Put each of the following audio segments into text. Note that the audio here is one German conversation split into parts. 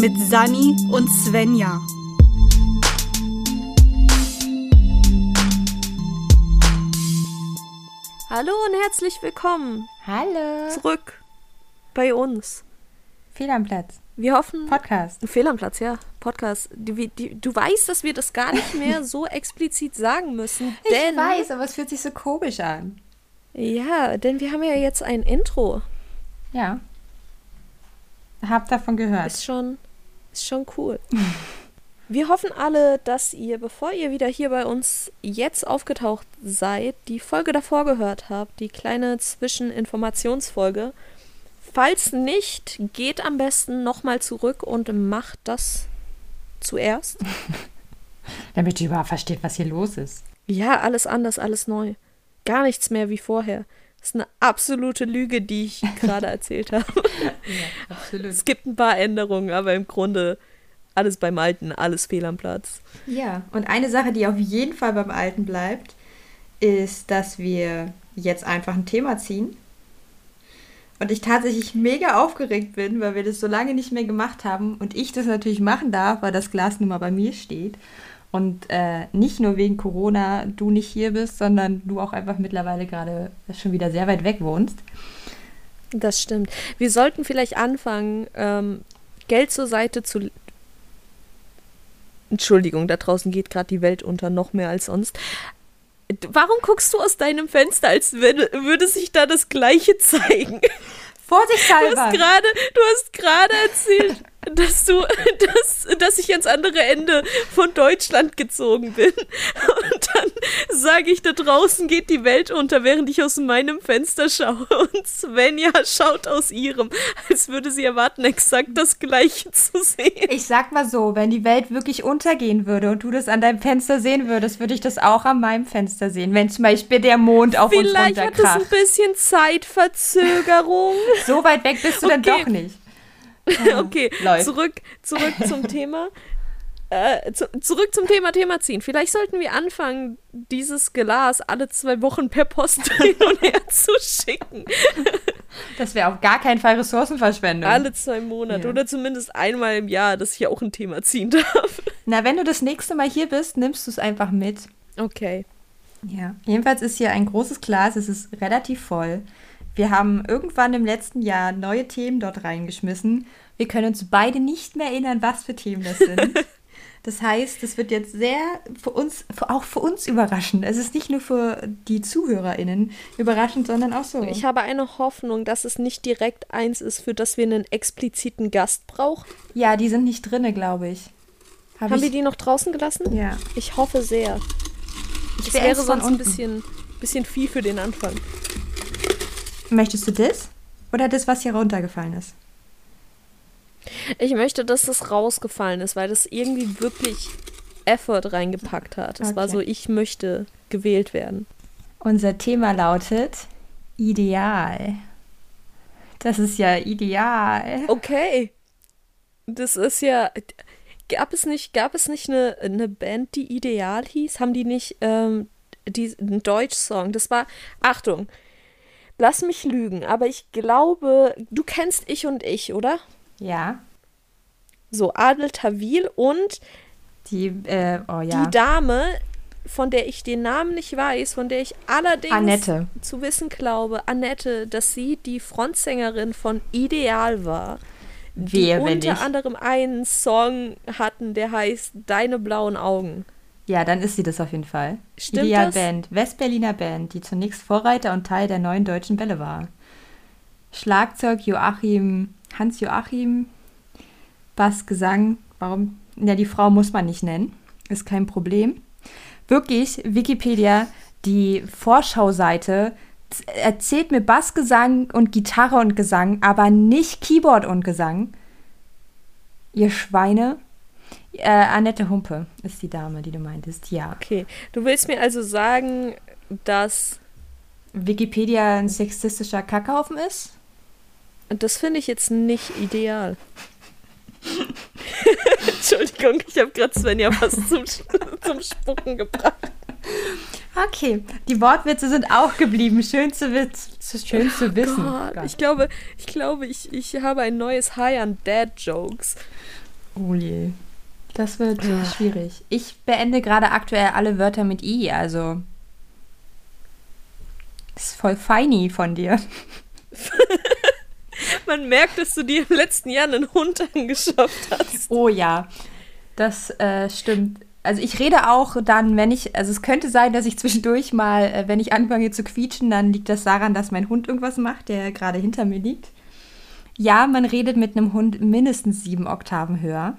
mit Sani und Svenja. Hallo und herzlich willkommen Hallo. zurück bei uns. Fehl am Platz. Wir hoffen. Podcast. Fehl am Platz, ja. Podcast. Die, die, du weißt, dass wir das gar nicht mehr so explizit sagen müssen. Denn, ich weiß, aber es fühlt sich so komisch an. Ja, denn wir haben ja jetzt ein Intro. Ja. Hab davon gehört. Ist schon, ist schon cool. Wir hoffen alle, dass ihr, bevor ihr wieder hier bei uns jetzt aufgetaucht seid, die Folge davor gehört habt, die kleine Zwischeninformationsfolge. Falls nicht, geht am besten nochmal zurück und macht das zuerst. Damit ihr überhaupt versteht, was hier los ist. Ja, alles anders, alles neu. Gar nichts mehr wie vorher. Das ist eine absolute Lüge, die ich gerade erzählt habe. Ja, absolut. Es gibt ein paar Änderungen, aber im Grunde alles beim Alten, alles fehl am Platz. Ja, und eine Sache, die auf jeden Fall beim Alten bleibt, ist, dass wir jetzt einfach ein Thema ziehen. Und ich tatsächlich mega aufgeregt bin, weil wir das so lange nicht mehr gemacht haben und ich das natürlich machen darf, weil das Glas nun mal bei mir steht. Und äh, nicht nur wegen Corona du nicht hier bist, sondern du auch einfach mittlerweile gerade schon wieder sehr weit weg wohnst. Das stimmt. Wir sollten vielleicht anfangen, ähm, Geld zur Seite zu. Entschuldigung, da draußen geht gerade die Welt unter, noch mehr als sonst. Warum guckst du aus deinem Fenster, als würde, würde sich da das Gleiche zeigen? Vorsichtshalber! du hast gerade erzählt, dass du, dass, dass ich ans andere Ende von Deutschland gezogen bin. Und dann sage ich, da draußen geht die Welt unter, während ich aus meinem Fenster schaue. Und Svenja schaut aus ihrem, als würde sie erwarten, exakt das Gleiche zu sehen. Ich sag mal so, wenn die Welt wirklich untergehen würde und du das an deinem Fenster sehen würdest, würde ich das auch an meinem Fenster sehen. Wenn zum Beispiel der Mond auf uns Vielleicht hat es ein runterkracht. bisschen Zeitverzögerung. So weit weg bist du dann Okay. doch nicht. Okay, Läuft. zurück, zurück zum Thema. Äh, zu, zurück zum Thema Thema ziehen. Vielleicht sollten wir anfangen, dieses Glas alle zwei Wochen per Post hin und her zu schicken. Das wäre auf gar keinen Fall Ressourcenverschwendung. Alle zwei Monate Ja. oder zumindest einmal im Jahr, dass ich auch ein Thema ziehen darf. Na, wenn du das nächste Mal hier bist, nimmst du es einfach mit. Okay. Ja. Jedenfalls ist hier ein großes Glas, es ist relativ voll. Wir haben irgendwann im letzten Jahr neue Themen dort reingeschmissen. Wir können uns beide nicht mehr erinnern, was für Themen das sind. Das heißt, es wird jetzt sehr für uns, auch für uns überraschend. Es ist nicht nur für die ZuhörerInnen überraschend, sondern auch so. Ich habe eine Hoffnung, dass es nicht direkt eins ist, für das wir einen expliziten Gast brauchen. ja, die sind nicht drinne, glaube ich. Hab Haben ich, wir die noch draußen gelassen? Ja. Ich hoffe sehr. Ich Das wäre sonst ein bisschen, bisschen viel für den Anfang. Möchtest du das? Oder das, was hier runtergefallen ist? Ich möchte, dass das rausgefallen ist, weil das irgendwie wirklich Effort reingepackt hat. Es war Okay. so, ich möchte gewählt werden. Unser Thema lautet Ideal. Das ist ja ideal. Okay. Das ist ja. Gab es nicht, gab es nicht eine, eine Band, die Ideal hieß? Haben die nicht ähm, die, einen Deutsch-Song? Das war. Achtung, lass mich lügen, aber ich glaube, du kennst Ich und Ich, oder? Ja. So, Adel Tawil und Die, äh, oh ja. die Dame, von der ich den Namen nicht weiß, von der ich allerdings Annette. zu wissen glaube, Annette, dass sie die Frontsängerin von Ideal war. Die Wehe, wenn unter anderem einen Song hatten, der heißt Deine blauen Augen. Ja, dann ist sie das auf jeden Fall. Stimmt Ideal das? Band, Westberliner Band, die zunächst Vorreiter und Teil der neuen deutschen Welle war. Schlagzeug Joachim, Hans Joachim, Bass, Gesang, warum? Ja, die Frau muss man nicht nennen, ist kein Problem. Wirklich, Wikipedia, die Vorschauseite erzählt mir Bassgesang und Gitarre und Gesang, aber nicht Keyboard und Gesang. Ihr Schweine. Äh, Annette Humpe ist die Dame, die du meintest, ja. Okay, du willst mir also sagen, dass Wikipedia ein sexistischer Kackhaufen ist? das finde ich jetzt nicht ideal. Entschuldigung, ich habe gerade Svenja was zum, zum Spucken gebracht. Okay, die Wortwitze sind auch geblieben. Schön zu, witz, schön zu wissen. Gott, Gott. ich glaube, ich glaube, ich, ich habe ein neues High an Dad Jokes. Oh je. Das wird schwierig. Ich beende gerade aktuell alle Wörter mit I, also. Das ist voll feini von dir. Man merkt, dass du dir im letzten Jahr einen Hund angeschafft hast. Oh ja, das äh, stimmt. Also ich rede auch dann, wenn ich, also es könnte sein, dass ich zwischendurch mal, äh, wenn ich anfange zu quietschen, dann liegt das daran, dass mein Hund irgendwas macht, der gerade hinter mir liegt. Ja, man redet mit einem Hund mindestens sieben Oktaven höher.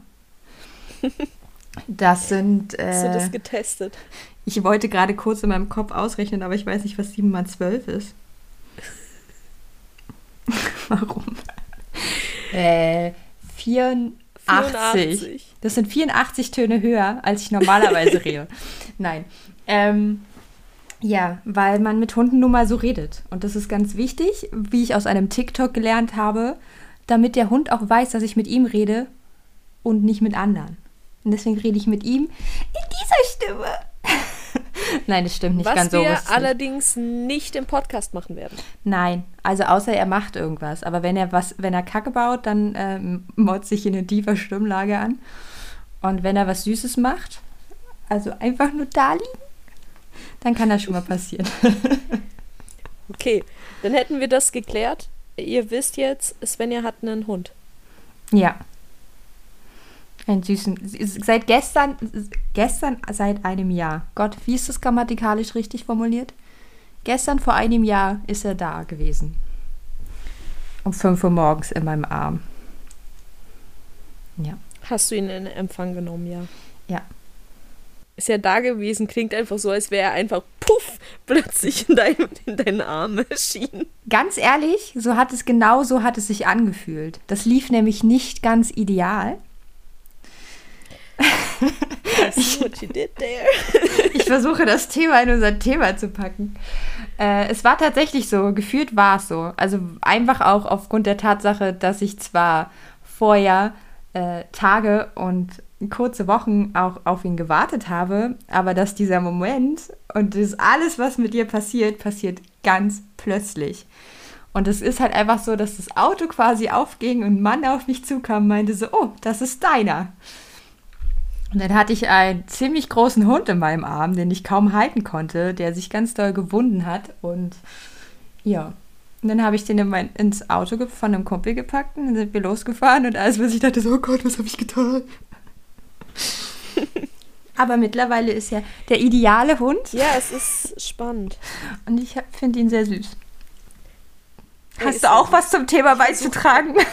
Das sind. Äh, Hast du das getestet? Ich wollte gerade kurz in meinem Kopf ausrechnen, aber ich weiß nicht, was 7 mal 12 ist. Warum? Äh, 84. 84. Das sind 84 Töne höher, als ich normalerweise rede. Nein. Ähm, ja, weil man mit Hunden nun mal so redet. Und das ist ganz wichtig, wie ich aus einem TikTok gelernt habe, damit der Hund auch weiß, dass ich mit ihm rede und nicht mit anderen. Und deswegen rede ich mit ihm in dieser Stimme. Nein, das stimmt nicht Was ganz so. Was wir allerdings nicht im Podcast machen werden. Nein, also außer er macht irgendwas. Aber wenn er was, wenn er Kacke baut, dann ähm, motzt sich in eine tiefer Stimmlage an. Und wenn er was Süßes macht, also einfach nur da liegen, dann kann das schon mal passieren. okay, dann hätten wir das geklärt. Ihr wisst jetzt, Svenja hat einen Hund. Ja. Einen süßen. Seit gestern, gestern seit einem Jahr. Gott, wie ist das grammatikalisch richtig formuliert? Gestern vor einem Jahr ist er da gewesen. Um 5 Uhr morgens in meinem Arm. Ja. Hast du ihn in Empfang genommen, ja? Ja. Ist ja da gewesen, klingt einfach so, als wäre er einfach puff plötzlich in, dein, in deinen Arm erschienen. Ganz ehrlich, so hat es genau so hat es sich angefühlt. Das lief nämlich nicht ganz ideal. ich versuche das Thema in unser Thema zu packen. Äh, es war tatsächlich so, gefühlt war es so. Also einfach auch aufgrund der Tatsache, dass ich zwar vorher äh, Tage und kurze Wochen auch auf ihn gewartet habe, aber dass dieser Moment und das alles, was mit dir passiert, passiert ganz plötzlich. Und es ist halt einfach so, dass das Auto quasi aufging und ein Mann auf mich zukam und meinte so, oh, das ist deiner. Und dann hatte ich einen ziemlich großen Hund in meinem Arm, den ich kaum halten konnte, der sich ganz doll gewunden hat. Und ja, und dann habe ich den in mein, ins Auto von einem Kumpel gepackt und dann sind wir losgefahren und alles, was ich dachte, so, oh Gott, was habe ich getan? Aber mittlerweile ist er der ideale Hund. Ja, es ist spannend. Und ich finde ihn sehr süß. Hast du auch was zum Thema beizutragen?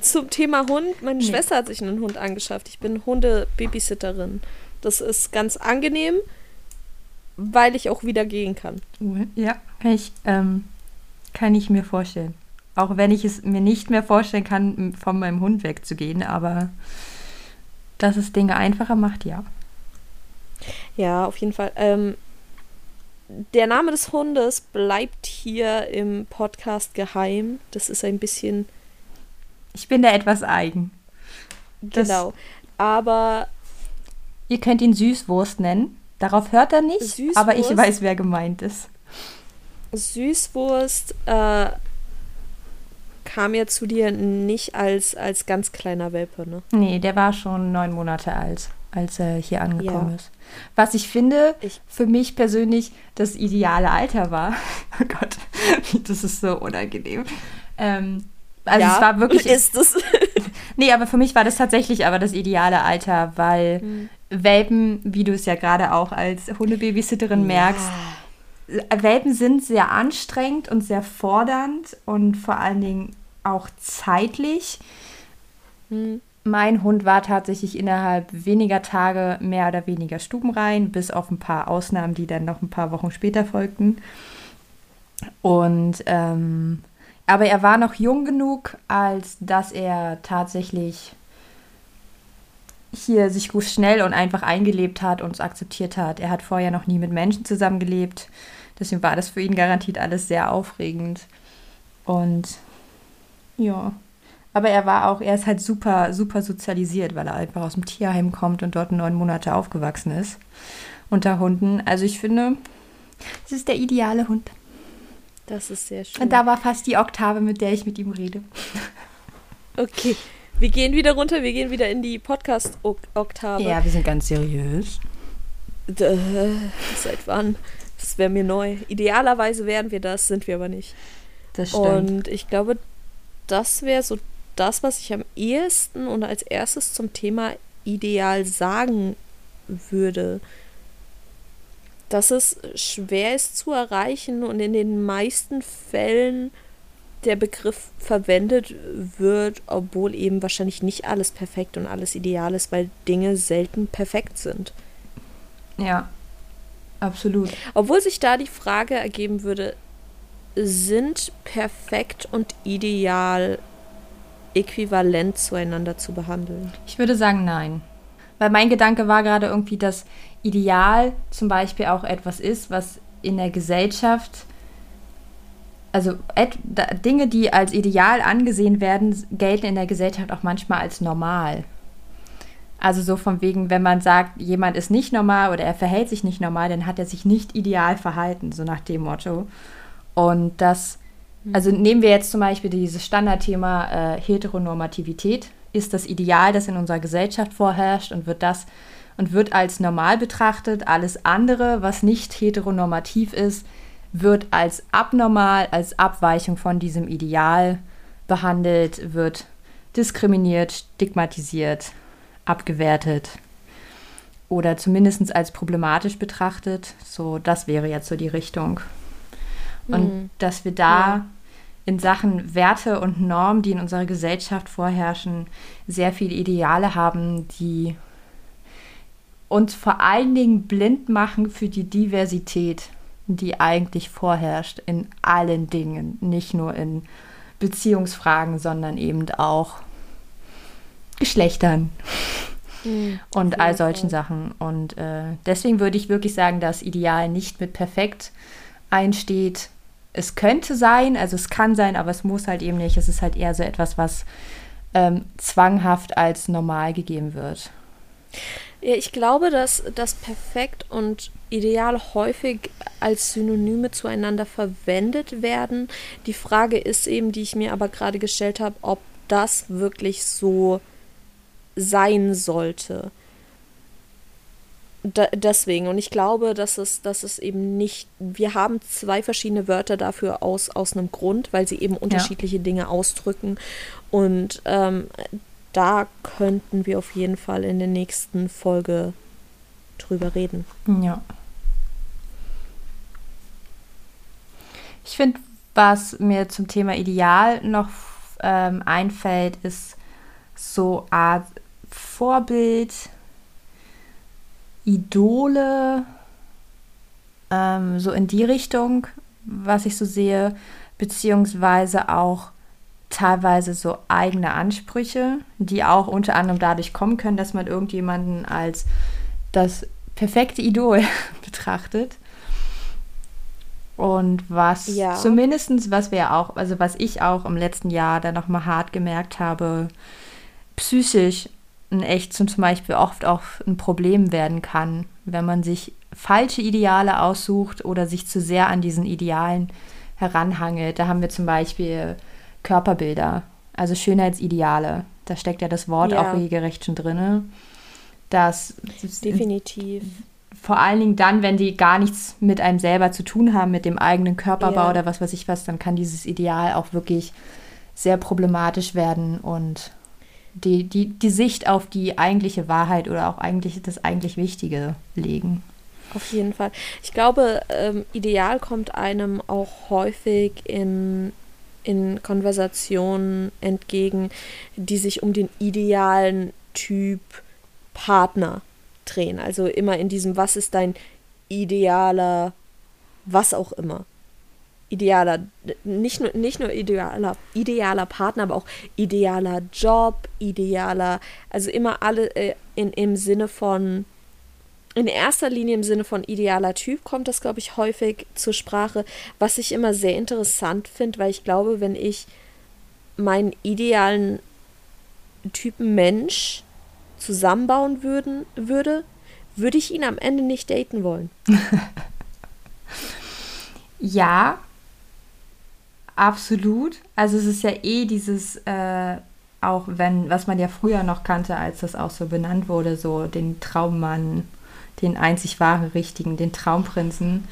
zum Thema Hund, meine nee. Schwester hat sich einen Hund angeschafft. Ich bin Hunde-Babysitterin. Das ist ganz angenehm, weil ich auch wieder gehen kann. Ja, kann ich, ähm, kann ich mir vorstellen. Auch wenn ich es mir nicht mehr vorstellen kann, von meinem Hund wegzugehen, aber dass es Dinge einfacher macht, ja. Ja, auf jeden Fall. Ähm, der Name des Hundes bleibt hier im Podcast geheim. Das ist ein bisschen ich bin da etwas eigen. Das, genau. Aber. Ihr könnt ihn Süßwurst nennen. Darauf hört er nicht, Süßwurst, aber ich weiß, wer gemeint ist. Süßwurst äh, kam ja zu dir nicht als, als ganz kleiner Welpe, ne? Nee, der war schon neun Monate alt, als er hier angekommen ja. ist. Was ich finde, ich, für mich persönlich das ideale Alter war. oh Gott, das ist so unangenehm. Ähm, also ja, es war wirklich. Ist es. nee, aber für mich war das tatsächlich aber das ideale Alter, weil mhm. Welpen, wie du es ja gerade auch als Hundebabysitterin ja. merkst, Welpen sind sehr anstrengend und sehr fordernd und vor allen Dingen auch zeitlich. Mhm. Mein Hund war tatsächlich innerhalb weniger Tage mehr oder weniger stubenrein, bis auf ein paar Ausnahmen, die dann noch ein paar Wochen später folgten. Und ähm, aber er war noch jung genug, als dass er tatsächlich hier sich gut schnell und einfach eingelebt hat und es akzeptiert hat. Er hat vorher noch nie mit Menschen zusammengelebt. Deswegen war das für ihn garantiert alles sehr aufregend. Und ja. Aber er war auch, er ist halt super, super sozialisiert, weil er einfach aus dem Tierheim kommt und dort neun Monate aufgewachsen ist. Unter Hunden. Also ich finde, es ist der ideale Hund. Das ist sehr schön. Und da war fast die Oktave, mit der ich mit ihm rede. Okay, wir gehen wieder runter, wir gehen wieder in die Podcast-Oktave. Ja, wir sind ganz seriös. Äh, seit wann? Das wäre mir neu. Idealerweise wären wir das, sind wir aber nicht. Das stimmt. Und ich glaube, das wäre so das, was ich am ehesten und als erstes zum Thema ideal sagen würde. Dass es schwer ist zu erreichen und in den meisten Fällen der Begriff verwendet wird, obwohl eben wahrscheinlich nicht alles perfekt und alles ideal ist, weil Dinge selten perfekt sind. Ja, absolut. Obwohl sich da die Frage ergeben würde, sind perfekt und ideal äquivalent zueinander zu behandeln? Ich würde sagen, nein. Weil mein Gedanke war gerade irgendwie, dass Ideal zum Beispiel auch etwas ist, was in der Gesellschaft, also Dinge, die als ideal angesehen werden, gelten in der Gesellschaft auch manchmal als normal. Also so von wegen, wenn man sagt, jemand ist nicht normal oder er verhält sich nicht normal, dann hat er sich nicht ideal verhalten, so nach dem Motto. Und das, also nehmen wir jetzt zum Beispiel dieses Standardthema äh, Heteronormativität. Ist das Ideal, das in unserer Gesellschaft vorherrscht und wird das und wird als normal betrachtet. Alles andere, was nicht heteronormativ ist, wird als abnormal, als Abweichung von diesem Ideal behandelt, wird diskriminiert, stigmatisiert, abgewertet oder zumindest als problematisch betrachtet. So, das wäre jetzt so die Richtung. Und mhm. dass wir da ja. in Sachen Werte und Normen, die in unserer Gesellschaft vorherrschen, sehr viele Ideale haben, die uns vor allen Dingen blind machen für die Diversität, die eigentlich vorherrscht in allen Dingen, nicht nur in Beziehungsfragen, sondern eben auch Geschlechtern mhm, und all solchen Fall. Sachen. Und äh, deswegen würde ich wirklich sagen, dass Ideal nicht mit perfekt einsteht. Es könnte sein, also es kann sein, aber es muss halt eben nicht. Es ist halt eher so etwas, was ähm, zwanghaft als normal gegeben wird. Ja, ich glaube, dass das perfekt und ideal häufig als Synonyme zueinander verwendet werden. Die Frage ist eben, die ich mir aber gerade gestellt habe, ob das wirklich so sein sollte. Da, deswegen, und ich glaube, dass es, dass es eben nicht, wir haben zwei verschiedene Wörter dafür aus, aus einem Grund, weil sie eben unterschiedliche ja. Dinge ausdrücken. Und ähm, da könnten wir auf jeden Fall in der nächsten Folge drüber reden. Ja. Ich finde, was mir zum Thema Ideal noch ähm, einfällt, ist so Art Vorbild, Idole, ähm, so in die Richtung, was ich so sehe, beziehungsweise auch teilweise so eigene Ansprüche, die auch unter anderem dadurch kommen können, dass man irgendjemanden als das perfekte Idol betrachtet. Und was ja. zumindest, was wir auch, also was ich auch im letzten Jahr dann nochmal hart gemerkt habe, psychisch ein echt zum Beispiel oft auch ein Problem werden kann, wenn man sich falsche Ideale aussucht oder sich zu sehr an diesen Idealen heranhangelt. Da haben wir zum Beispiel Körperbilder, also Schönheitsideale. Da steckt ja das Wort ja. auch regelrecht schon drin. Das definitiv. Vor allen Dingen dann, wenn die gar nichts mit einem selber zu tun haben, mit dem eigenen Körperbau ja. oder was weiß ich was, dann kann dieses Ideal auch wirklich sehr problematisch werden und die, die, die Sicht auf die eigentliche Wahrheit oder auch eigentlich das eigentlich Wichtige legen. Auf jeden Fall. Ich glaube, ähm, ideal kommt einem auch häufig in in Konversationen entgegen, die sich um den idealen Typ Partner drehen. Also immer in diesem, was ist dein idealer, was auch immer. Idealer, nicht nur, nicht nur idealer, idealer Partner, aber auch idealer Job, idealer, also immer alle äh, in, im Sinne von in erster Linie im Sinne von idealer Typ kommt das, glaube ich, häufig zur Sprache, was ich immer sehr interessant finde, weil ich glaube, wenn ich meinen idealen Typen Mensch zusammenbauen würden, würde, würde ich ihn am Ende nicht daten wollen. ja, absolut. Also es ist ja eh dieses, äh, auch wenn, was man ja früher noch kannte, als das auch so benannt wurde, so den Traummann, den einzig wahren Richtigen, den Traumprinzen.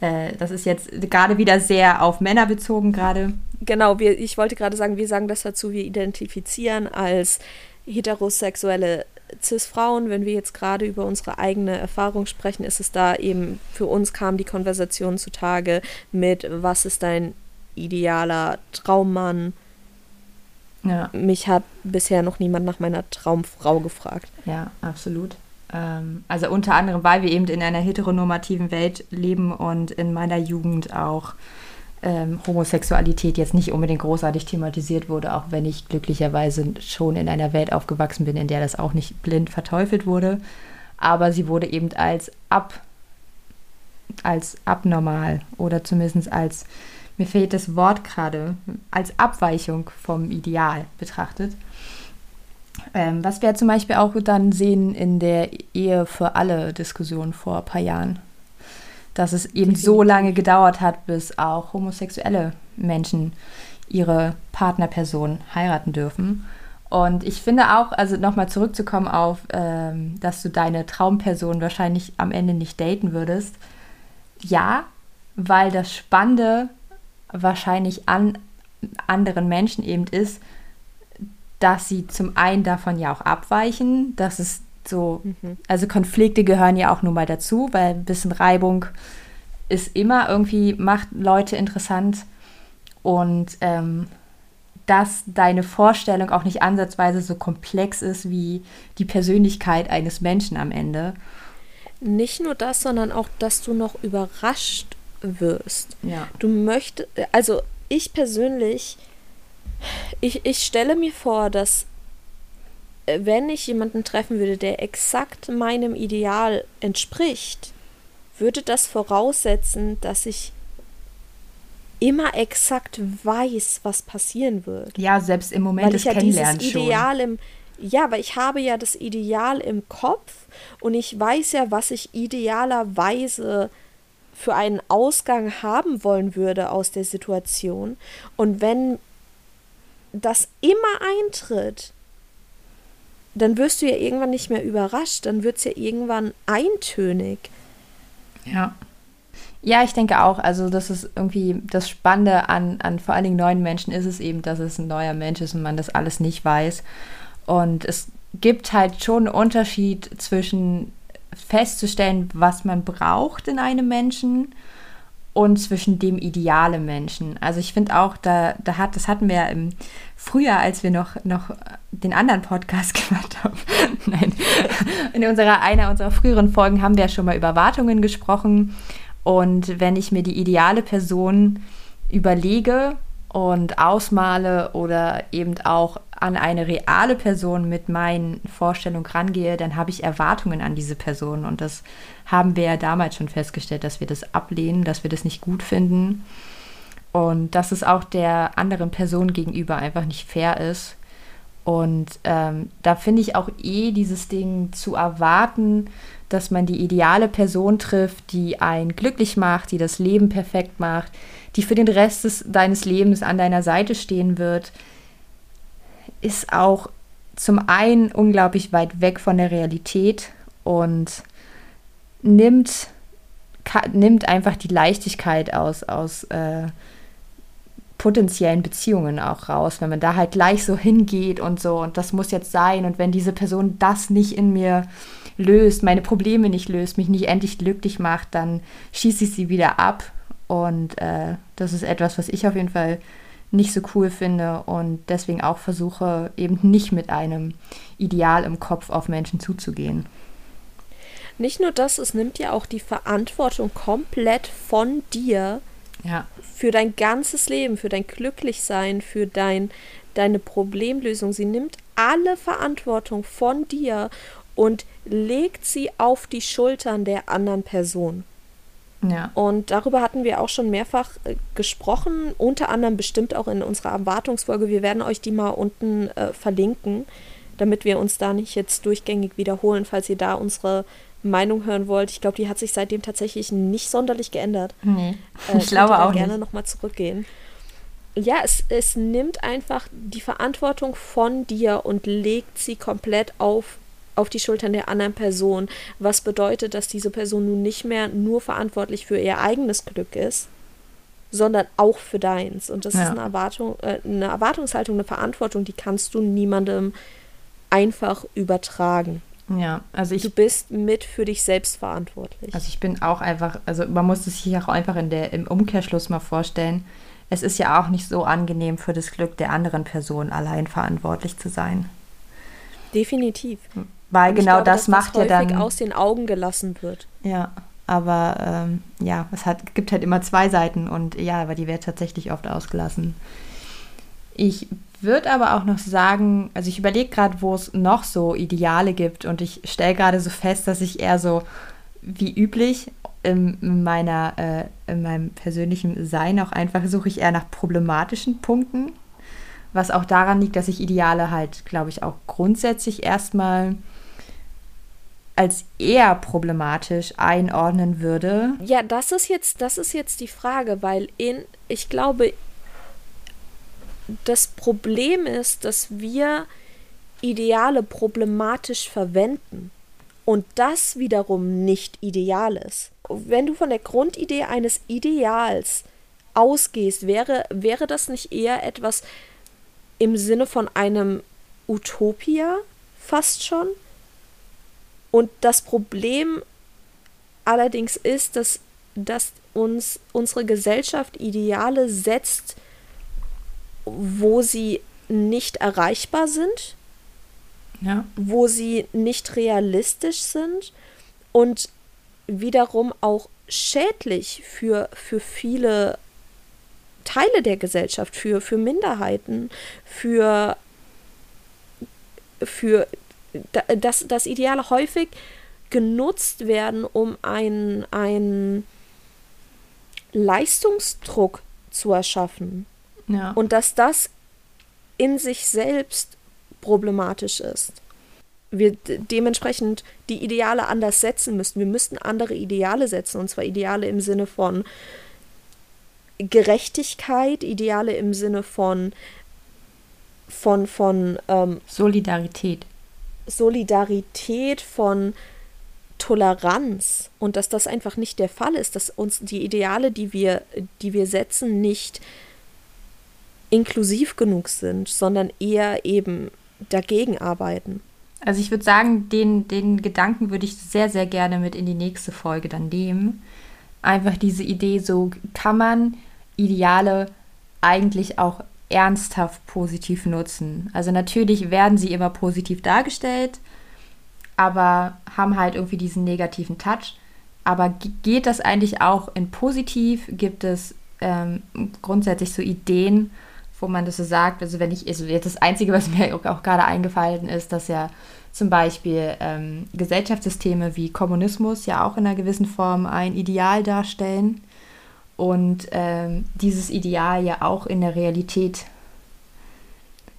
Äh, das ist jetzt gerade wieder sehr auf Männer bezogen gerade. Genau, wir, ich wollte gerade sagen, wir sagen das dazu, wir identifizieren als heterosexuelle Cis-Frauen, wenn wir jetzt gerade über unsere eigene Erfahrung sprechen, ist es da eben, für uns kam die Konversation zutage mit, was ist dein idealer Traummann? Ja. Mich hat bisher noch niemand nach meiner Traumfrau gefragt. Ja, absolut. Ähm, also unter anderem, weil wir eben in einer heteronormativen Welt leben und in meiner Jugend auch ähm, Homosexualität jetzt nicht unbedingt großartig thematisiert wurde, auch wenn ich glücklicherweise schon in einer Welt aufgewachsen bin, in der das auch nicht blind verteufelt wurde. Aber sie wurde eben als ab als abnormal oder zumindest als, mir fehlt das Wort gerade, als Abweichung vom Ideal betrachtet. Ähm, was wir zum Beispiel auch dann sehen in der Ehe für alle Diskussion vor ein paar Jahren dass es eben so lange gedauert hat, bis auch homosexuelle Menschen ihre Partnerperson heiraten dürfen. Und ich finde auch, also nochmal zurückzukommen auf, ähm, dass du deine Traumperson wahrscheinlich am Ende nicht daten würdest. Ja, weil das Spannende wahrscheinlich an anderen Menschen eben ist, dass sie zum einen davon ja auch abweichen, dass es so, mhm. also Konflikte gehören ja auch nun mal dazu, weil ein bisschen Reibung ist immer irgendwie, macht Leute interessant und ähm, dass deine Vorstellung auch nicht ansatzweise so komplex ist wie die Persönlichkeit eines Menschen am Ende. Nicht nur das, sondern auch, dass du noch überrascht wirst. Ja. Du möchtest, also ich persönlich, ich, ich stelle mir vor, dass äh, wenn ich jemanden treffen würde, der exakt meinem Ideal entspricht, würde das voraussetzen, dass ich immer exakt weiß, was passieren wird. Ja, selbst im Moment weil des ich ja Kennenlernens dieses Ideal schon. Im, ja, weil ich habe ja das Ideal im Kopf und ich weiß ja, was ich idealerweise für einen Ausgang haben wollen würde aus der Situation. Und wenn das immer eintritt, dann wirst du ja irgendwann nicht mehr überrascht, dann wird es ja irgendwann eintönig. Ja. Ja, ich denke auch. Also, das ist irgendwie das Spannende an, an vor allen Dingen neuen Menschen ist es eben, dass es ein neuer Mensch ist und man das alles nicht weiß. Und es gibt halt schon einen Unterschied zwischen festzustellen, was man braucht in einem Menschen und zwischen dem ideale Menschen. Also ich finde auch, da, da hat, das hatten wir ja im Frühjahr, als wir noch, noch den anderen Podcast gemacht haben. Nein, in unserer, einer unserer früheren Folgen haben wir ja schon mal über Wartungen gesprochen. Und wenn ich mir die ideale Person überlege und ausmale oder eben auch an eine reale Person mit meinen Vorstellungen rangehe, dann habe ich Erwartungen an diese Person. Und das haben wir ja damals schon festgestellt, dass wir das ablehnen, dass wir das nicht gut finden. Und dass es auch der anderen Person gegenüber einfach nicht fair ist. Und ähm, da finde ich auch eh dieses Ding zu erwarten, dass man die ideale Person trifft, die einen glücklich macht, die das Leben perfekt macht, die für den Rest des, deines Lebens an deiner Seite stehen wird, ist auch zum einen unglaublich weit weg von der Realität und nimmt, nimmt einfach die Leichtigkeit aus, aus äh, potenziellen Beziehungen auch raus, wenn man da halt gleich so hingeht und so und das muss jetzt sein und wenn diese Person das nicht in mir löst, meine Probleme nicht löst, mich nicht endlich glücklich macht, dann schieße ich sie wieder ab und äh, das ist etwas, was ich auf jeden Fall nicht so cool finde und deswegen auch versuche, eben nicht mit einem Ideal im Kopf auf Menschen zuzugehen. Nicht nur das, es nimmt ja auch die Verantwortung komplett von dir ja. für dein ganzes Leben, für dein Glücklichsein, für dein, deine Problemlösung. Sie nimmt alle Verantwortung von dir und legt sie auf die Schultern der anderen Person. Ja. Und darüber hatten wir auch schon mehrfach äh, gesprochen, unter anderem bestimmt auch in unserer Erwartungsfolge. Wir werden euch die mal unten äh, verlinken, damit wir uns da nicht jetzt durchgängig wiederholen, falls ihr da unsere Meinung hören wollt. Ich glaube, die hat sich seitdem tatsächlich nicht sonderlich geändert. Nee, äh, ich glaube auch gerne nochmal zurückgehen. ja, es, es nimmt einfach die Verantwortung von dir und legt sie komplett auf, auf die Schultern der anderen Person. Was bedeutet, dass diese Person nun nicht mehr nur verantwortlich für ihr eigenes Glück ist, sondern auch für deins. Und das ja. ist eine Erwartung, äh, eine Erwartungshaltung, eine Verantwortung, die kannst du niemandem einfach übertragen. Ja, also ich. Du bist mit für dich selbst verantwortlich. Also ich bin auch einfach, also man muss es sich auch einfach in der, im Umkehrschluss mal vorstellen es ist ja auch nicht so angenehm für das Glück der anderen Person allein verantwortlich zu sein. Definitiv. Weil genau glaube, das macht das ja dann aus den Augen gelassen wird. Ja, aber ähm, ja, es hat, gibt halt immer zwei Seiten und ja, aber die wird tatsächlich oft ausgelassen. Ich würde aber auch noch sagen, also ich überlege gerade, wo es noch so Ideale gibt und ich stelle gerade so fest, dass ich eher so wie üblich in, meiner, äh, in meinem persönlichen Sein auch einfach suche ich eher nach problematischen Punkten, was auch daran liegt, dass ich Ideale halt, glaube ich, auch grundsätzlich erstmal als eher problematisch einordnen würde. Ja, das ist jetzt, das ist jetzt die Frage, weil in, ich glaube, das Problem ist, dass wir Ideale problematisch verwenden und das wiederum nicht ideal ist wenn du von der Grundidee eines Ideals ausgehst, wäre, wäre das nicht eher etwas im Sinne von einem Utopia fast schon? Und das Problem allerdings ist, dass, dass uns unsere Gesellschaft Ideale setzt, wo sie nicht erreichbar sind, ja. wo sie nicht realistisch sind und wiederum auch schädlich für, für viele Teile der Gesellschaft, für, für Minderheiten, für, für dass, dass Ideale häufig genutzt werden, um einen, einen Leistungsdruck zu erschaffen. Ja. Und dass das in sich selbst problematisch ist wir dementsprechend die Ideale anders setzen müssten. Wir müssten andere Ideale setzen, und zwar Ideale im Sinne von Gerechtigkeit, Ideale im Sinne von von von ähm, Solidarität. Solidarität, von Toleranz und dass das einfach nicht der Fall ist, dass uns die Ideale, die wir, die wir setzen, nicht inklusiv genug sind, sondern eher eben dagegen arbeiten. Also ich würde sagen, den, den Gedanken würde ich sehr, sehr gerne mit in die nächste Folge dann nehmen. Einfach diese Idee, so kann man Ideale eigentlich auch ernsthaft positiv nutzen. Also natürlich werden sie immer positiv dargestellt, aber haben halt irgendwie diesen negativen Touch. Aber geht das eigentlich auch in positiv? Gibt es ähm, grundsätzlich so Ideen, wo man das so sagt. Also wenn ich, also jetzt das Einzige, was mir auch gerade eingefallen ist, dass ja zum Beispiel ähm, Gesellschaftssysteme wie Kommunismus ja auch in einer gewissen Form ein Ideal darstellen und ähm, dieses Ideal ja auch in der Realität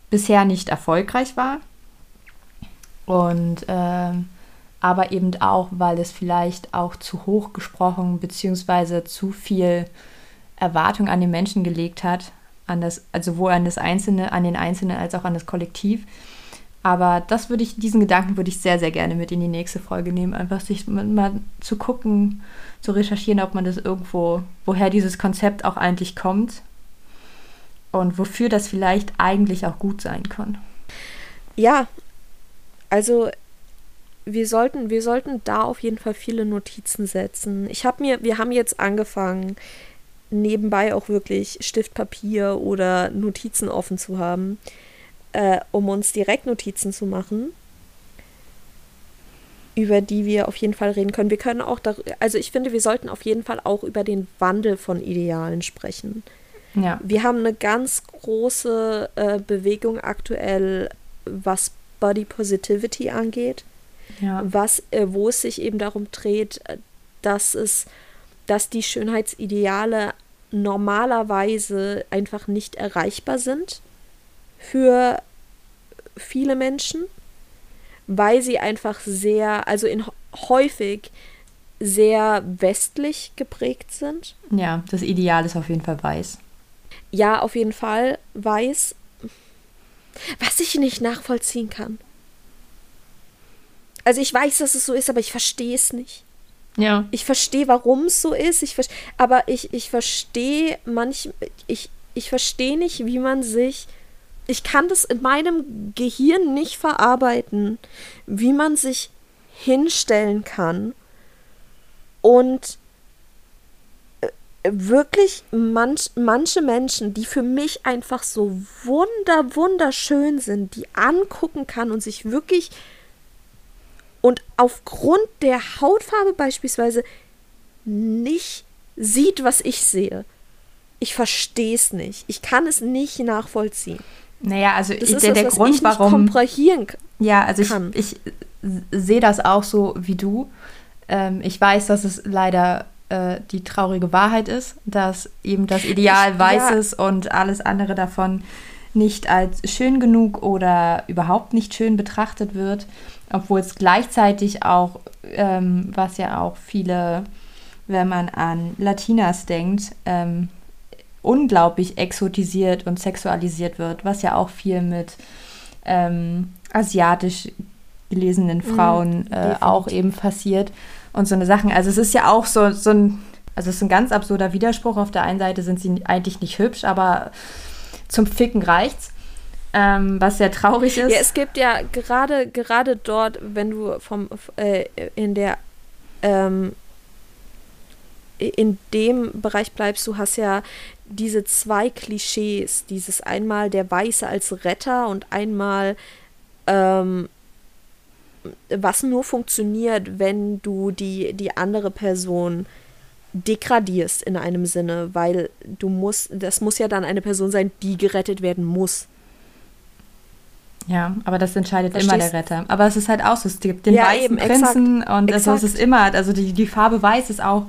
bisher nicht erfolgreich war. Und ähm, aber eben auch, weil es vielleicht auch zu hoch gesprochen bzw. zu viel Erwartung an den Menschen gelegt hat, an das, also sowohl an das Einzelne, an den Einzelnen als auch an das Kollektiv. Aber das würde ich, diesen Gedanken würde ich sehr, sehr gerne mit in die nächste Folge nehmen. Einfach sich mal zu gucken, zu recherchieren, ob man das irgendwo, woher dieses Konzept auch eigentlich kommt und wofür das vielleicht eigentlich auch gut sein kann. Ja, also wir sollten, wir sollten da auf jeden Fall viele Notizen setzen. Ich habe mir, wir haben jetzt angefangen, nebenbei auch wirklich Stift, Papier oder Notizen offen zu haben, äh, um uns direkt Notizen zu machen, über die wir auf jeden Fall reden können. Wir können auch, also ich finde, wir sollten auf jeden Fall auch über den Wandel von Idealen sprechen. Ja. Wir haben eine ganz große äh, Bewegung aktuell, was Body Positivity angeht, ja. was, äh, wo es sich eben darum dreht, äh, dass es, dass die Schönheitsideale normalerweise einfach nicht erreichbar sind für viele Menschen, weil sie einfach sehr, also in häufig sehr westlich geprägt sind. Ja, das Ideal ist auf jeden Fall weiß. ja, auf jeden Fall weiß, was ich nicht nachvollziehen kann. Also ich weiß, dass es so ist, aber ich verstehe es nicht. Ja. Ich verstehe, warum es so ist. Ich aber ich, ich verstehe manch, ich, ich verstehe nicht, wie man sich. Ich kann das in meinem Gehirn nicht verarbeiten, wie man sich hinstellen kann und äh, wirklich manch, manche Menschen, die für mich einfach so wunder, wunderschön sind, die angucken kann und sich wirklich und aufgrund der Hautfarbe beispielsweise nicht sieht, was ich sehe. Ich verstehe es nicht. Ich kann es nicht nachvollziehen. Naja, also das ich, ist der, das, der was Grund, ich nicht warum. komprahieren kann. Ja, also ich, ich sehe das auch so wie du. Ähm, ich weiß, dass es leider äh, die traurige Wahrheit ist, dass eben das Ideal Ich- weiß ja. ist und alles andere davon nicht als schön genug oder überhaupt nicht schön betrachtet wird, obwohl es gleichzeitig auch, ähm, was ja auch viele, wenn man an Latinas denkt, ähm, unglaublich exotisiert und sexualisiert wird, was ja auch viel mit ähm, asiatisch gelesenen Frauen äh, auch eben passiert und so eine Sachen. Also es ist ja auch so, so ein, also es ist ein ganz absurder Widerspruch. Auf der einen Seite sind sie eigentlich nicht hübsch, aber zum Ficken reicht's. Ähm, was sehr traurig ist. Ja, es gibt ja gerade gerade dort, wenn du vom äh, in der ähm, in dem Bereich bleibst, du hast ja diese zwei Klischees, dieses einmal der Weiße als Retter und einmal ähm, was nur funktioniert, wenn du die, die andere Person degradierst in einem Sinne, weil du musst, das muss ja dann eine Person sein, die gerettet werden muss. Ja, aber das entscheidet immer Verstehst- der Retter. Aber es ist halt auch so, es gibt den Ja, weißen eben, Prinzen und also es exakt. ist immer, also die, die Farbe weiß ist auch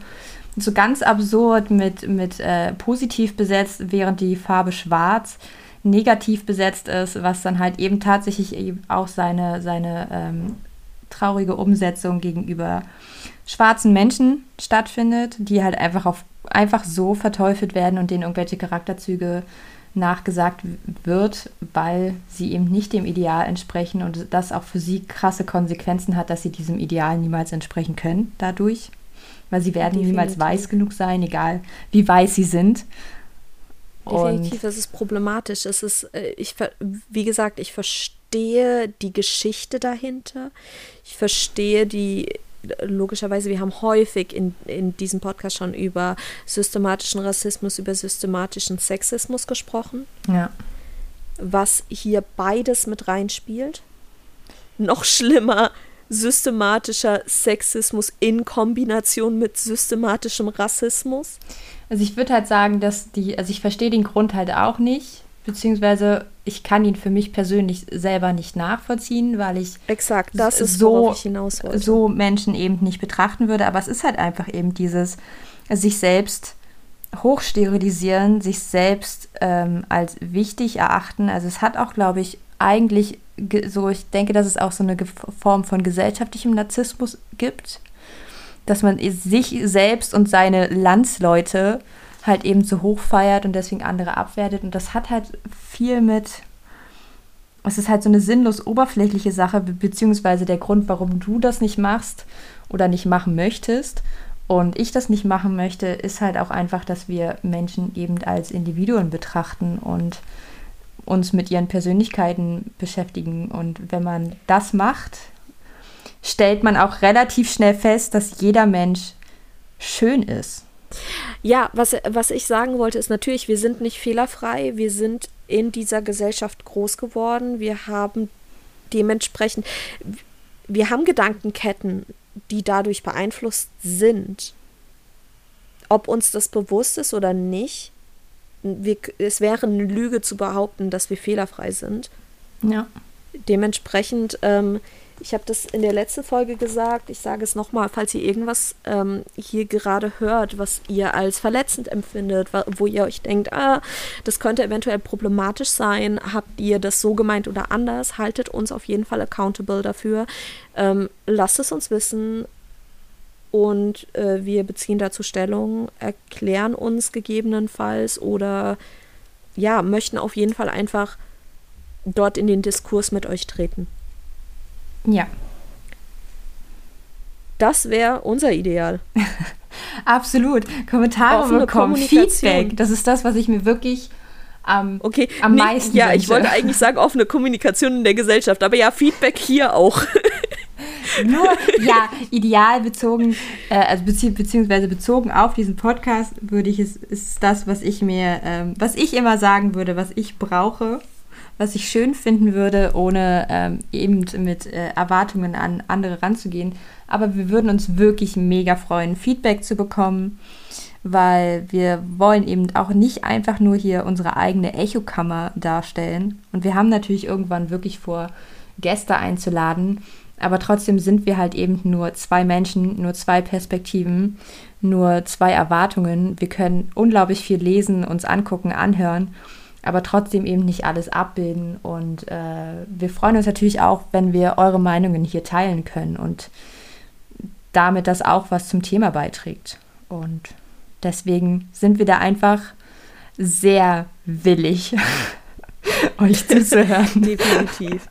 so ganz absurd mit, mit äh, positiv besetzt, während die Farbe schwarz negativ besetzt ist, was dann halt eben tatsächlich eben auch seine, seine ähm, traurige Umsetzung gegenüber schwarzen Menschen stattfindet, die halt einfach auf einfach so verteufelt werden und denen irgendwelche Charakterzüge nachgesagt wird, weil sie eben nicht dem Ideal entsprechen und das auch für sie krasse Konsequenzen hat, dass sie diesem Ideal niemals entsprechen können dadurch, weil sie werden niemals Definitiv. weiß genug sein, egal wie weiß sie sind. Definitiv, es ist problematisch. Es ist, äh, ich, wie gesagt, ich verstehe die Geschichte dahinter. Ich verstehe die, logischerweise, wir haben häufig in, in diesem Podcast schon über systematischen Rassismus, über systematischen Sexismus gesprochen, Ja. was hier beides mit reinspielt. Noch schlimmer, systematischer Sexismus in Kombination mit systematischem Rassismus. Also ich würde halt sagen, dass die, also ich verstehe den Grund halt auch nicht, beziehungsweise ich kann ihn für mich persönlich selber nicht nachvollziehen, weil ich Exakt, das ist so, ich hinaus wollte. so Menschen eben nicht betrachten würde. Aber es ist halt einfach eben dieses sich selbst hochsterilisieren, sich selbst ähm, als wichtig erachten. Also es hat auch, glaube ich, eigentlich ge- so, ich denke, dass es auch so eine Form von gesellschaftlichem Narzissmus gibt, dass man sich selbst und seine Landsleute halt eben zu hoch feiert und deswegen andere abwertet. Und das hat halt viel mit, es ist halt so eine sinnlos oberflächliche Sache, be beziehungsweise der Grund, warum du das nicht machst oder nicht machen möchtest und ich das nicht machen möchte, ist halt auch einfach, dass wir Menschen eben als Individuen betrachten und uns mit ihren Persönlichkeiten beschäftigen. Und wenn man das macht, stellt man auch relativ schnell fest, dass jeder Mensch schön ist. Ja, was, was ich sagen wollte, ist natürlich, wir sind nicht fehlerfrei. Wir sind in dieser Gesellschaft groß geworden. Wir haben dementsprechend, wir haben Gedankenketten, die dadurch beeinflusst sind. Ob uns das bewusst ist oder nicht, wir, es wäre eine Lüge zu behaupten, dass wir fehlerfrei sind. Ja. Dementsprechend, ähm, ich habe das in der letzten Folge gesagt, ich sage es nochmal, falls ihr irgendwas ähm, hier gerade hört, was ihr als verletzend empfindet, wo ihr euch denkt, ah, das könnte eventuell problematisch sein, habt ihr das so gemeint oder anders, haltet uns auf jeden Fall accountable dafür. Ähm, lasst es uns wissen und äh, wir beziehen dazu Stellung, erklären uns gegebenenfalls oder ja, möchten auf jeden Fall einfach dort in den Diskurs mit euch treten. Ja. Das wäre unser Ideal. Absolut. Kommentare Offene bekommen. Feedback. Das ist das, was ich mir wirklich am, Okay, am nee, meisten Ja, ich wünsche. wollte eigentlich sagen, offene Kommunikation in der Gesellschaft, aber ja, Feedback hier auch. Nur, ja, ideal bezogen, äh, also bezieh beziehungsweise bezogen auf diesen Podcast, würde ich es, ist das, was ich mir, ähm, was ich immer sagen würde, was ich brauche, was ich schön finden würde, ohne ähm, eben mit äh, Erwartungen an andere ranzugehen. Aber wir würden uns wirklich mega freuen, Feedback zu bekommen, weil wir wollen eben auch nicht einfach nur hier unsere eigene Echokammer darstellen. Und wir haben natürlich irgendwann wirklich vor, Gäste einzuladen. Aber trotzdem sind wir halt eben nur zwei Menschen, nur zwei Perspektiven, nur zwei Erwartungen. Wir können unglaublich viel lesen, uns angucken, anhören, aber trotzdem eben nicht alles abbilden. Und äh, wir freuen uns natürlich auch, wenn wir eure Meinungen hier teilen können und damit das auch was zum Thema beiträgt. Und deswegen sind wir da einfach sehr willig, euch zuzuhören. Definitiv.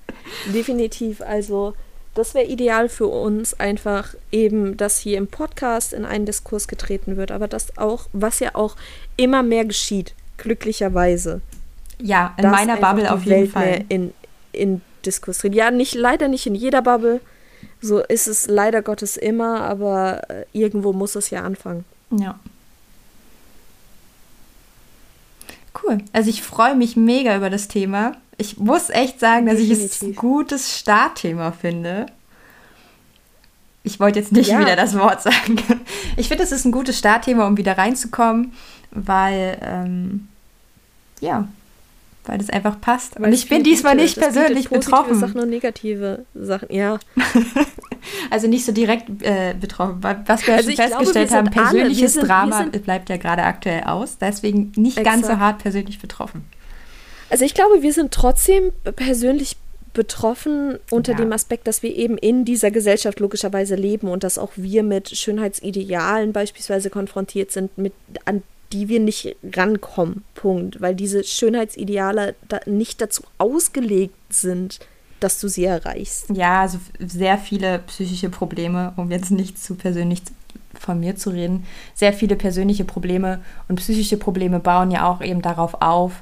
Definitiv. Also, das wäre ideal für uns, einfach eben, dass hier im Podcast in einen Diskurs getreten wird, aber das auch, was ja auch immer mehr geschieht, glücklicherweise. Ja, in meiner Bubble auf jeden Welt Fall. mehr in, in Diskurs tritt. Ja, nicht, leider nicht in jeder Bubble. So ist es leider Gottes immer, aber äh, irgendwo muss es ja anfangen. Ja. Cool. Also ich freue mich mega über das Thema. Ich muss echt sagen, dass ich es ein Definitiv. gutes Startthema finde. Ich wollte jetzt nicht Ja. wieder das Wort sagen. Ich finde, es ist ein gutes Startthema, um wieder reinzukommen, weil, ähm, ja, weil es einfach passt. Und Weil ich es bin diesmal gute- nicht bietet persönlich betroffen. Sachen und negative Sachen, ja. Also nicht so direkt äh, betroffen. Was wir Also schon ich glaube, festgestellt wir haben, sind alle- persönliches sind- Drama bleibt ja gerade aktuell aus. Deswegen nicht ganz so hart persönlich betroffen. Also ich glaube, wir sind trotzdem persönlich betroffen unter Ja. dem Aspekt, dass wir eben in dieser Gesellschaft logischerweise leben und dass auch wir mit Schönheitsidealen beispielsweise konfrontiert sind, mit, an die wir nicht rankommen. Punkt. Weil diese Schönheitsideale da nicht dazu ausgelegt sind, dass du sie erreichst. Ja, also sehr viele psychische Probleme, um jetzt nicht zu persönlich von mir zu reden. Sehr viele persönliche Probleme und psychische Probleme bauen ja auch eben darauf auf,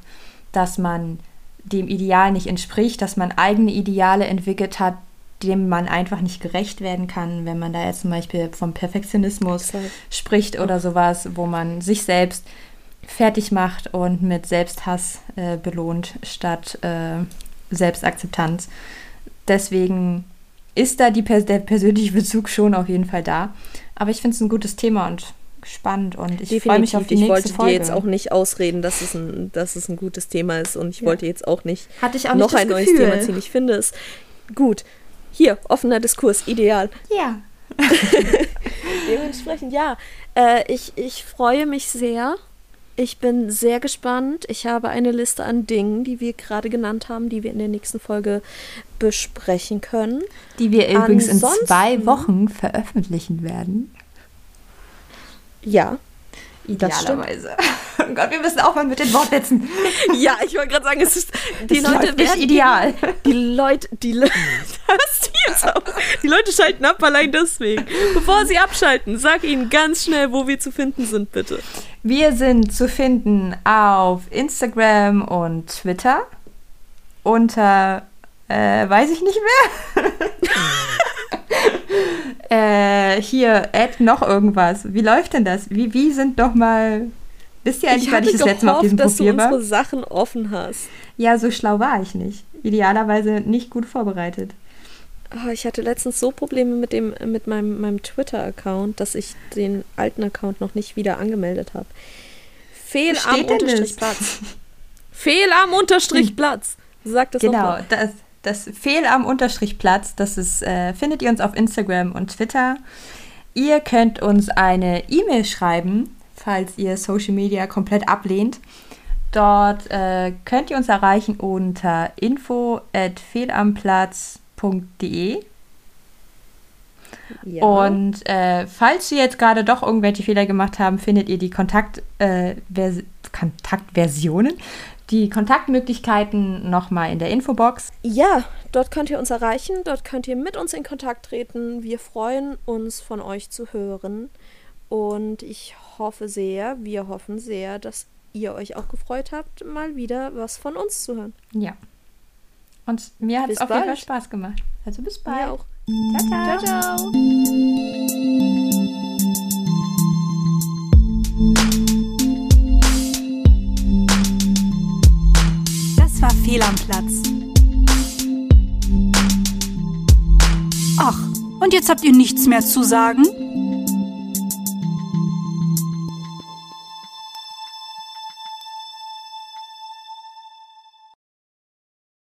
dass man dem Ideal nicht entspricht, dass man eigene Ideale entwickelt hat, dem man einfach nicht gerecht werden kann, wenn man da jetzt zum Beispiel vom Perfektionismus Exakt. spricht oder sowas, wo man sich selbst fertig macht und mit Selbsthass äh, belohnt statt äh, Selbstakzeptanz. Deswegen ist da die, der persönliche Bezug schon auf jeden Fall da. Aber ich finde es ein gutes Thema und spannend und ich freue mich auf die ich nächste wollte Folge. dir jetzt auch nicht ausreden, dass es ein, dass es ein gutes Thema ist und ich Ja. wollte jetzt auch nicht Hatte ich auch noch nicht ein neues Gefühl. Thema ziehen. Ich finde es gut. Hier, offener Diskurs, ideal. Ja. Dementsprechend, ja. Äh, ich, ich freue mich sehr. Ich bin sehr gespannt. Ich habe eine Liste an Dingen, die wir gerade genannt haben, die wir in der nächsten Folge besprechen können. Die wir übrigens in Ansonsten- zwei Wochen veröffentlichen werden. Ja. Idealerweise. Oh Gott, wir müssen aufhören mit den Wortwitzen. Ja, ich wollte gerade sagen, es ist die Es Leute nicht ideal. Die Leute, die, Le die Leute schalten ab allein deswegen. Bevor sie abschalten, sag ihnen ganz schnell, wo wir zu finden sind, bitte. Wir sind zu finden auf Instagram und Twitter unter, äh, weiß ich nicht mehr. Äh, hier, add noch irgendwas. Wie läuft denn das? Wie, wie sind doch mal. Wisst ihr eigentlich, wann ich das letzte Mal auf diesem dass du Profil war? unsere Sachen offen hast. Ja, so schlau war ich nicht. Idealerweise nicht gut vorbereitet. Oh, ich hatte letztens so Probleme mit, dem, mit meinem, meinem Twitter-Account, dass ich den alten Account noch nicht wieder angemeldet habe. Fehl am? Unterstrich Platz. Fehl am Unterstrich Platz. Sag das Genau, nochmal. das, das Fehl am Unterstrich Platz, das ist, äh, findet ihr uns auf Instagram und Twitter. Ihr könnt uns eine E-Mail schreiben, falls ihr Social Media komplett ablehnt. Dort äh, könnt ihr uns erreichen unter info@fehlamtplatz.de. Ja. Und äh, falls wir jetzt gerade doch irgendwelche Fehler gemacht haben, findet ihr die Kontakt, äh, Vers Kontaktversionen, Die Kontaktmöglichkeiten nochmal in der Infobox. Ja, dort könnt ihr uns erreichen, dort könnt ihr mit uns in Kontakt treten. Wir freuen uns von euch zu hören. Und ich hoffe sehr, wir hoffen sehr, dass ihr euch auch gefreut habt, mal wieder was von uns zu hören. Ja. Und mir hat es auf jeden Fall. Spaß gemacht. Also bis bald. Mir auch. Ciao, ciao. Ciao, ciao. Fehl am Platz. Ach, und jetzt habt ihr nichts mehr zu sagen?